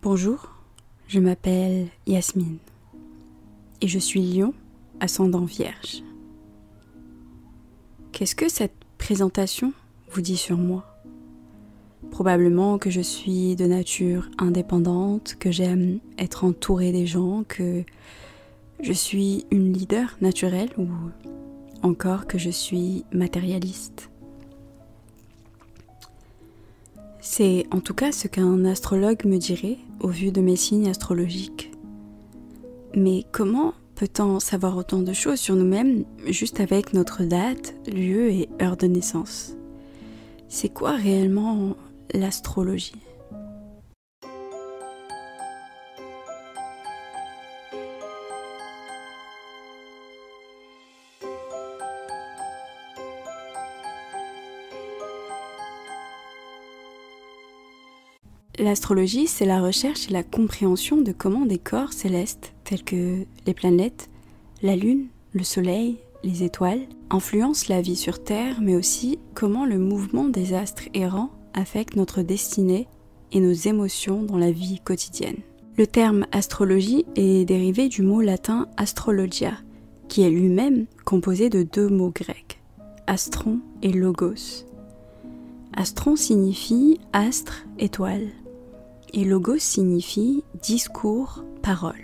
Bonjour, je m'appelle Yasmine et je suis lion ascendant vierge. Qu'est-ce que cette présentation vous dit sur moi? Probablement que je suis de nature indépendante, que j'aime être entourée des gens, que je suis une leader naturelle ou encore que je suis matérialiste. C'est en tout cas ce qu'un astrologue me dirait au vu de mes signes astrologiques. Mais comment peut-on savoir autant de choses sur nous-mêmes juste avec notre date, lieu et heure de naissance? C'est quoi réellement l'astrologie? L'astrologie, c'est la recherche et la compréhension de comment des corps célestes, tels que les planètes, la Lune, le Soleil, les étoiles, influencent la vie sur Terre, mais aussi comment le mouvement des astres errants affecte notre destinée et nos émotions dans la vie quotidienne. Le terme astrologie est dérivé du mot latin astrologia, qui est lui-même composé de deux mots grecs, astron et logos. Astron signifie astre, étoile et logos signifie discours, parole.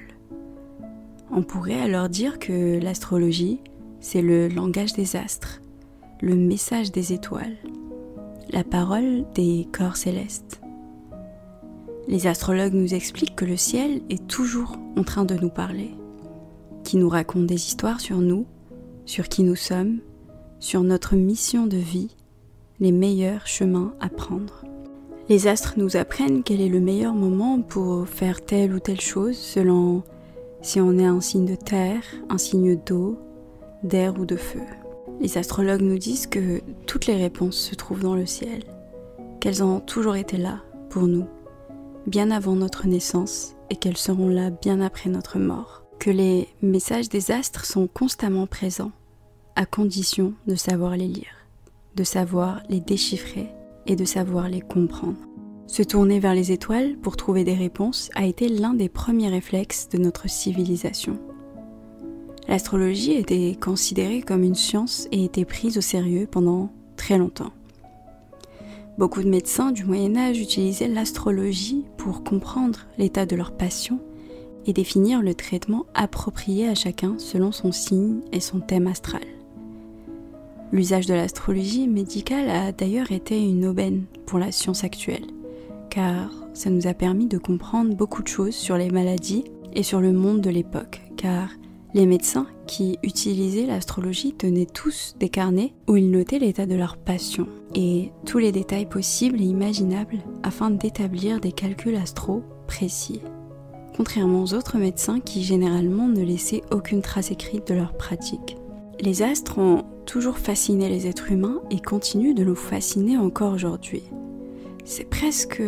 On pourrait alors dire que l'astrologie, c'est le langage des astres, le message des étoiles, la parole des corps célestes. Les astrologues nous expliquent que le ciel est toujours en train de nous parler, qui nous raconte des histoires sur nous, sur qui nous sommes, sur notre mission de vie, les meilleurs chemins à prendre. Les astres nous apprennent quel est le meilleur moment pour faire telle ou telle chose selon si on est un signe de terre, un signe d'eau, d'air ou de feu. Les astrologues nous disent que toutes les réponses se trouvent dans le ciel, qu'elles ont toujours été là pour nous, bien avant notre naissance et qu'elles seront là bien après notre mort, que les messages des astres sont constamment présents, à condition de savoir les lire, de savoir les déchiffrer et de savoir les comprendre. Se tourner vers les étoiles pour trouver des réponses a été l'un des premiers réflexes de notre civilisation. L'astrologie était considérée comme une science et était prise au sérieux pendant très longtemps. Beaucoup de médecins du Moyen Âge utilisaient l'astrologie pour comprendre l'état de leur patient et définir le traitement approprié à chacun selon son signe et son thème astral. L'usage de l'astrologie médicale a d'ailleurs été une aubaine pour la science actuelle, car ça nous a permis de comprendre beaucoup de choses sur les maladies et sur le monde de l'époque, car les médecins qui utilisaient l'astrologie tenaient tous des carnets où ils notaient l'état de leur patient et tous les détails possibles et imaginables afin d'établir des calculs astro précis. Contrairement aux autres médecins qui généralement ne laissaient aucune trace écrite de leur pratique. Les astres ont toujours fasciné les êtres humains et continuent de nous fasciner encore aujourd'hui. C'est presque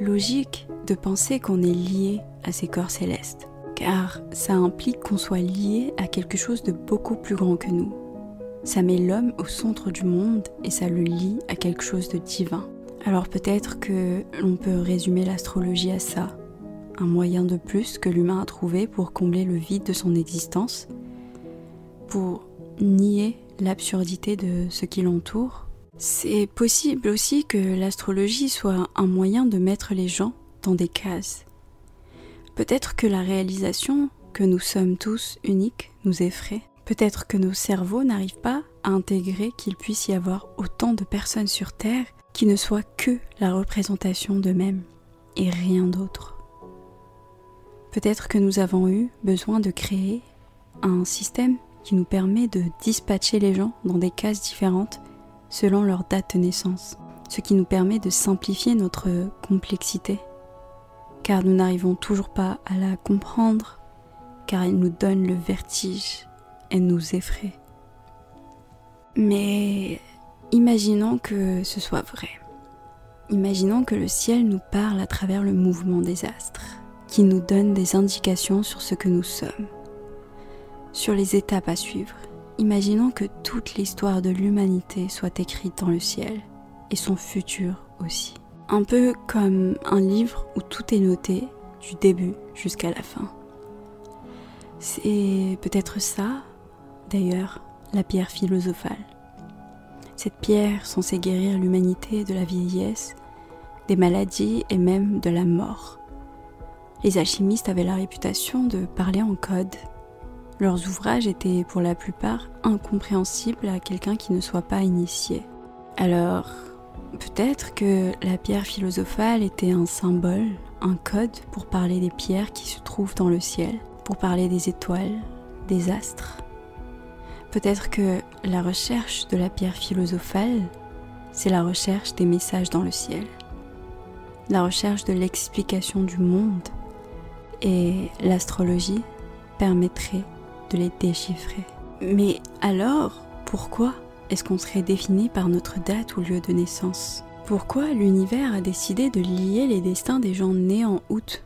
logique de penser qu'on est lié à ces corps célestes, car ça implique qu'on soit lié à quelque chose de beaucoup plus grand que nous. Ça met l'homme au centre du monde et ça le lie à quelque chose de divin. Alors peut-être que l'on peut résumer l'astrologie à ça, un moyen de plus que l'humain a trouvé pour combler le vide de son existence, pour nier l'absurdité de ce qui l'entoure. C'est possible aussi que l'astrologie soit un moyen de mettre les gens dans des cases. Peut-être que la réalisation que nous sommes tous uniques nous effraie. Peut-être que nos cerveaux n'arrivent pas à intégrer qu'il puisse y avoir autant de personnes sur Terre qui ne soient que la représentation d'eux-mêmes et rien d'autre. Peut-être que nous avons eu besoin de créer un système qui nous permet de dispatcher les gens dans des cases différentes selon leur date de naissance, ce qui nous permet de simplifier notre complexité, car nous n'arrivons toujours pas à la comprendre, car elle nous donne le vertige, et nous effraie. Mais imaginons que ce soit vrai. Imaginons que le ciel nous parle à travers le mouvement des astres, qui nous donne des indications sur ce que nous sommes sur les étapes à suivre. Imaginons que toute l'histoire de l'humanité soit écrite dans le ciel et son futur aussi. Un peu comme un livre où tout est noté du début jusqu'à la fin. C'est peut-être ça, d'ailleurs, la pierre philosophale. Cette pierre censée guérir l'humanité de la vieillesse, des maladies et même de la mort. Les alchimistes avaient la réputation de parler en code. Leurs ouvrages étaient pour la plupart incompréhensibles à quelqu'un qui ne soit pas initié. Alors, peut-être que la pierre philosophale était un symbole, un code pour parler des pierres qui se trouvent dans le ciel, pour parler des étoiles, des astres. Peut-être que la recherche de la pierre philosophale, c'est la recherche des messages dans le ciel, la recherche de l'explication du monde, et l'astrologie permettrait de les déchiffrer. Mais alors, pourquoi est-ce qu'on serait défini par notre date ou lieu de naissance? Pourquoi l'univers a décidé de lier les destins des gens nés en août,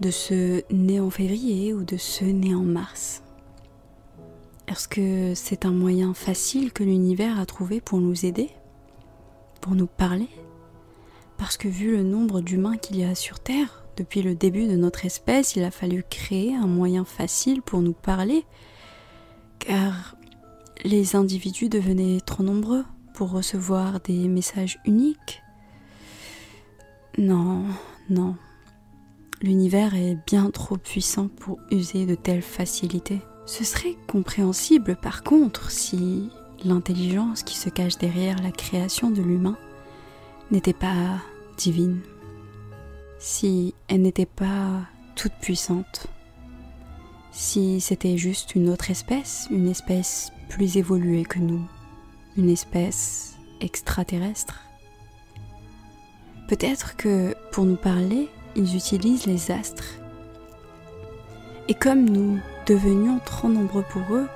de ceux nés en février ou de ceux nés en mars? Est-ce que c'est un moyen facile que l'univers a trouvé pour nous aider Pour nous parler? Parce que vu le nombre d'humains qu'il y a sur Terre, depuis le début de notre espèce, il a fallu créer un moyen facile pour nous parler, car les individus devenaient trop nombreux pour recevoir des messages uniques. Non, non. L'univers est bien trop puissant pour user de telles facilités. Ce serait compréhensible par contre si l'intelligence qui se cache derrière la création de l'humain n'était pas divine si elle n'était pas toute puissante, si c'était juste une autre espèce, une espèce plus évoluée que nous, une espèce extraterrestre. Peut-être que pour nous parler, ils utilisent les astres. Et comme nous devenions trop nombreux pour eux,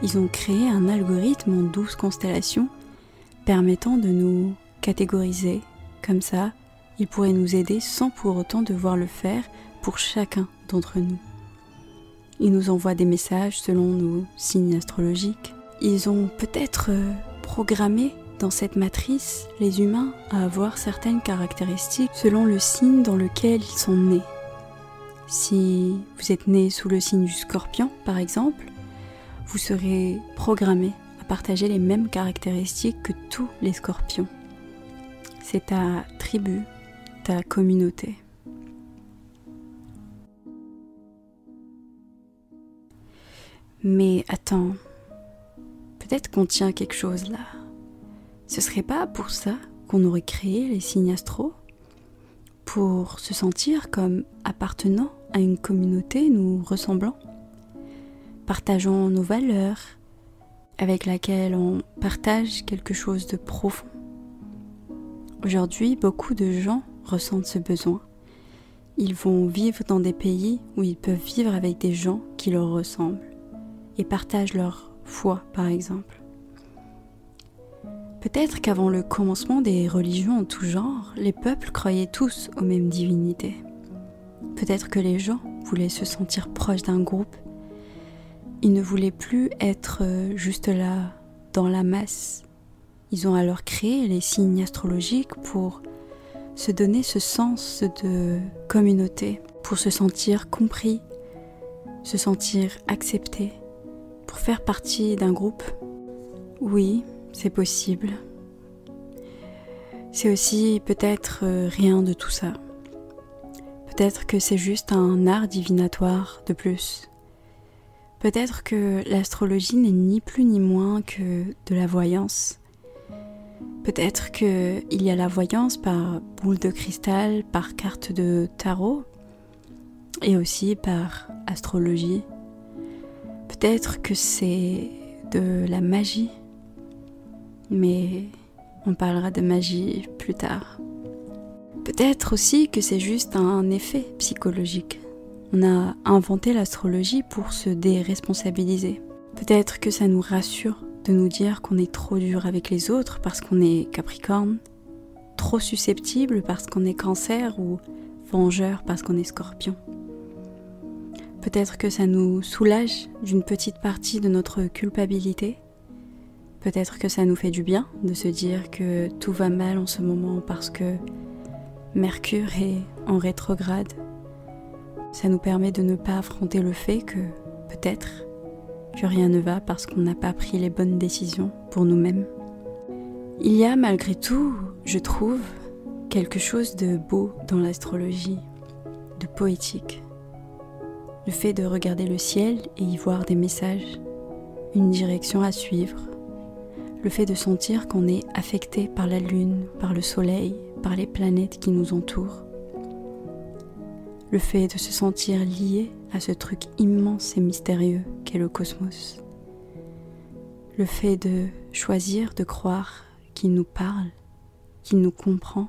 ils ont créé un algorithme en douze constellations permettant de nous catégoriser comme ça il pourrait nous aider sans pour autant devoir le faire pour chacun d'entre nous. Ils nous envoient des messages selon nos signes astrologiques. Ils ont peut-être euh, programmé dans cette matrice les humains à avoir certaines caractéristiques selon le signe dans lequel ils sont nés. Si vous êtes né sous le signe du scorpion, par exemple, vous serez programmé à partager les mêmes caractéristiques que tous les scorpions. C'est ta tribu, communauté. Mais attends, peut-être qu'on tient quelque chose là. Ce serait pas pour ça qu'on aurait créé les signes astro? Pour se sentir comme appartenant à une communauté nous ressemblant? Partageant nos valeurs, avec laquelle on partage quelque chose de profond? Aujourd'hui, beaucoup de gens ressentent ce besoin. Ils vont vivre dans des pays où ils peuvent vivre avec des gens qui leur ressemblent et partagent leur foi, par exemple. Peut-être qu'avant le commencement des religions en tout genre, les peuples croyaient tous aux mêmes divinités. Peut-être que les gens voulaient se sentir proches d'un groupe. Ils ne voulaient plus être euh, juste là, dans la masse. Ils ont alors créé les signes astrologiques pour se donner ce sens de communauté, pour se sentir compris, se sentir accepté, pour faire partie d'un groupe. Oui, c'est possible. C'est aussi peut-être euh, rien de tout ça. Peut-être que c'est juste un art divinatoire de plus. Peut-être que l'astrologie n'est ni plus ni moins que de la voyance, Peut-être qu'il y a la voyance par boule de cristal, par carte de tarot et aussi par astrologie. Peut-être que c'est de la magie, mais on parlera de magie plus tard. Peut-être aussi que c'est juste un effet psychologique. On a inventé l'astrologie pour se déresponsabiliser. Peut-être que ça nous rassure nous dire qu'on est trop dur avec les autres parce qu'on est capricorne, trop susceptible parce qu'on est cancer ou vengeur parce qu'on est scorpion. Peut-être que ça nous soulage d'une petite partie de notre culpabilité. Peut-être que ça nous fait du bien de se dire que tout va mal en ce moment parce que Mercure est en rétrograde. Ça nous permet de ne pas affronter le fait que peut-être que rien ne va parce qu'on n'a pas pris les bonnes décisions pour nous-mêmes. Il y a malgré tout, je trouve, quelque chose de beau dans l'astrologie, de poétique. Le fait de regarder le ciel et y voir des messages, une direction à suivre, le fait de sentir qu'on est affecté par la lune, par le soleil, par les planètes qui nous entourent, le fait de se sentir lié à ce truc immense et mystérieux qu'est le cosmos, le fait de choisir de croire qu'il nous parle, qu'il nous comprend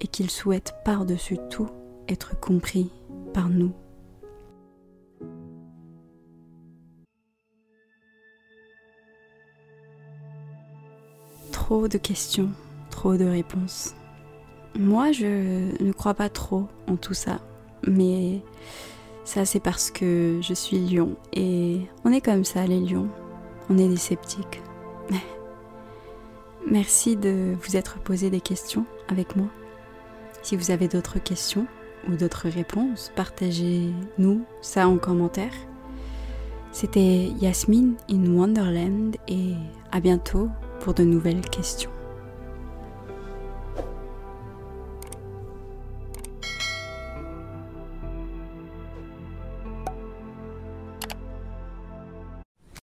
et qu'il souhaite par-dessus tout être compris par nous. Trop de questions, trop de réponses. Moi, je ne crois pas trop en tout ça, mais ça c'est parce que je suis lion et on est comme ça les lions, on est des sceptiques. Merci de vous être posé des questions avec moi. Si vous avez d'autres questions ou d'autres réponses, partagez-nous ça en commentaire. C'était Yasmine in Wonderland et à bientôt pour de nouvelles questions.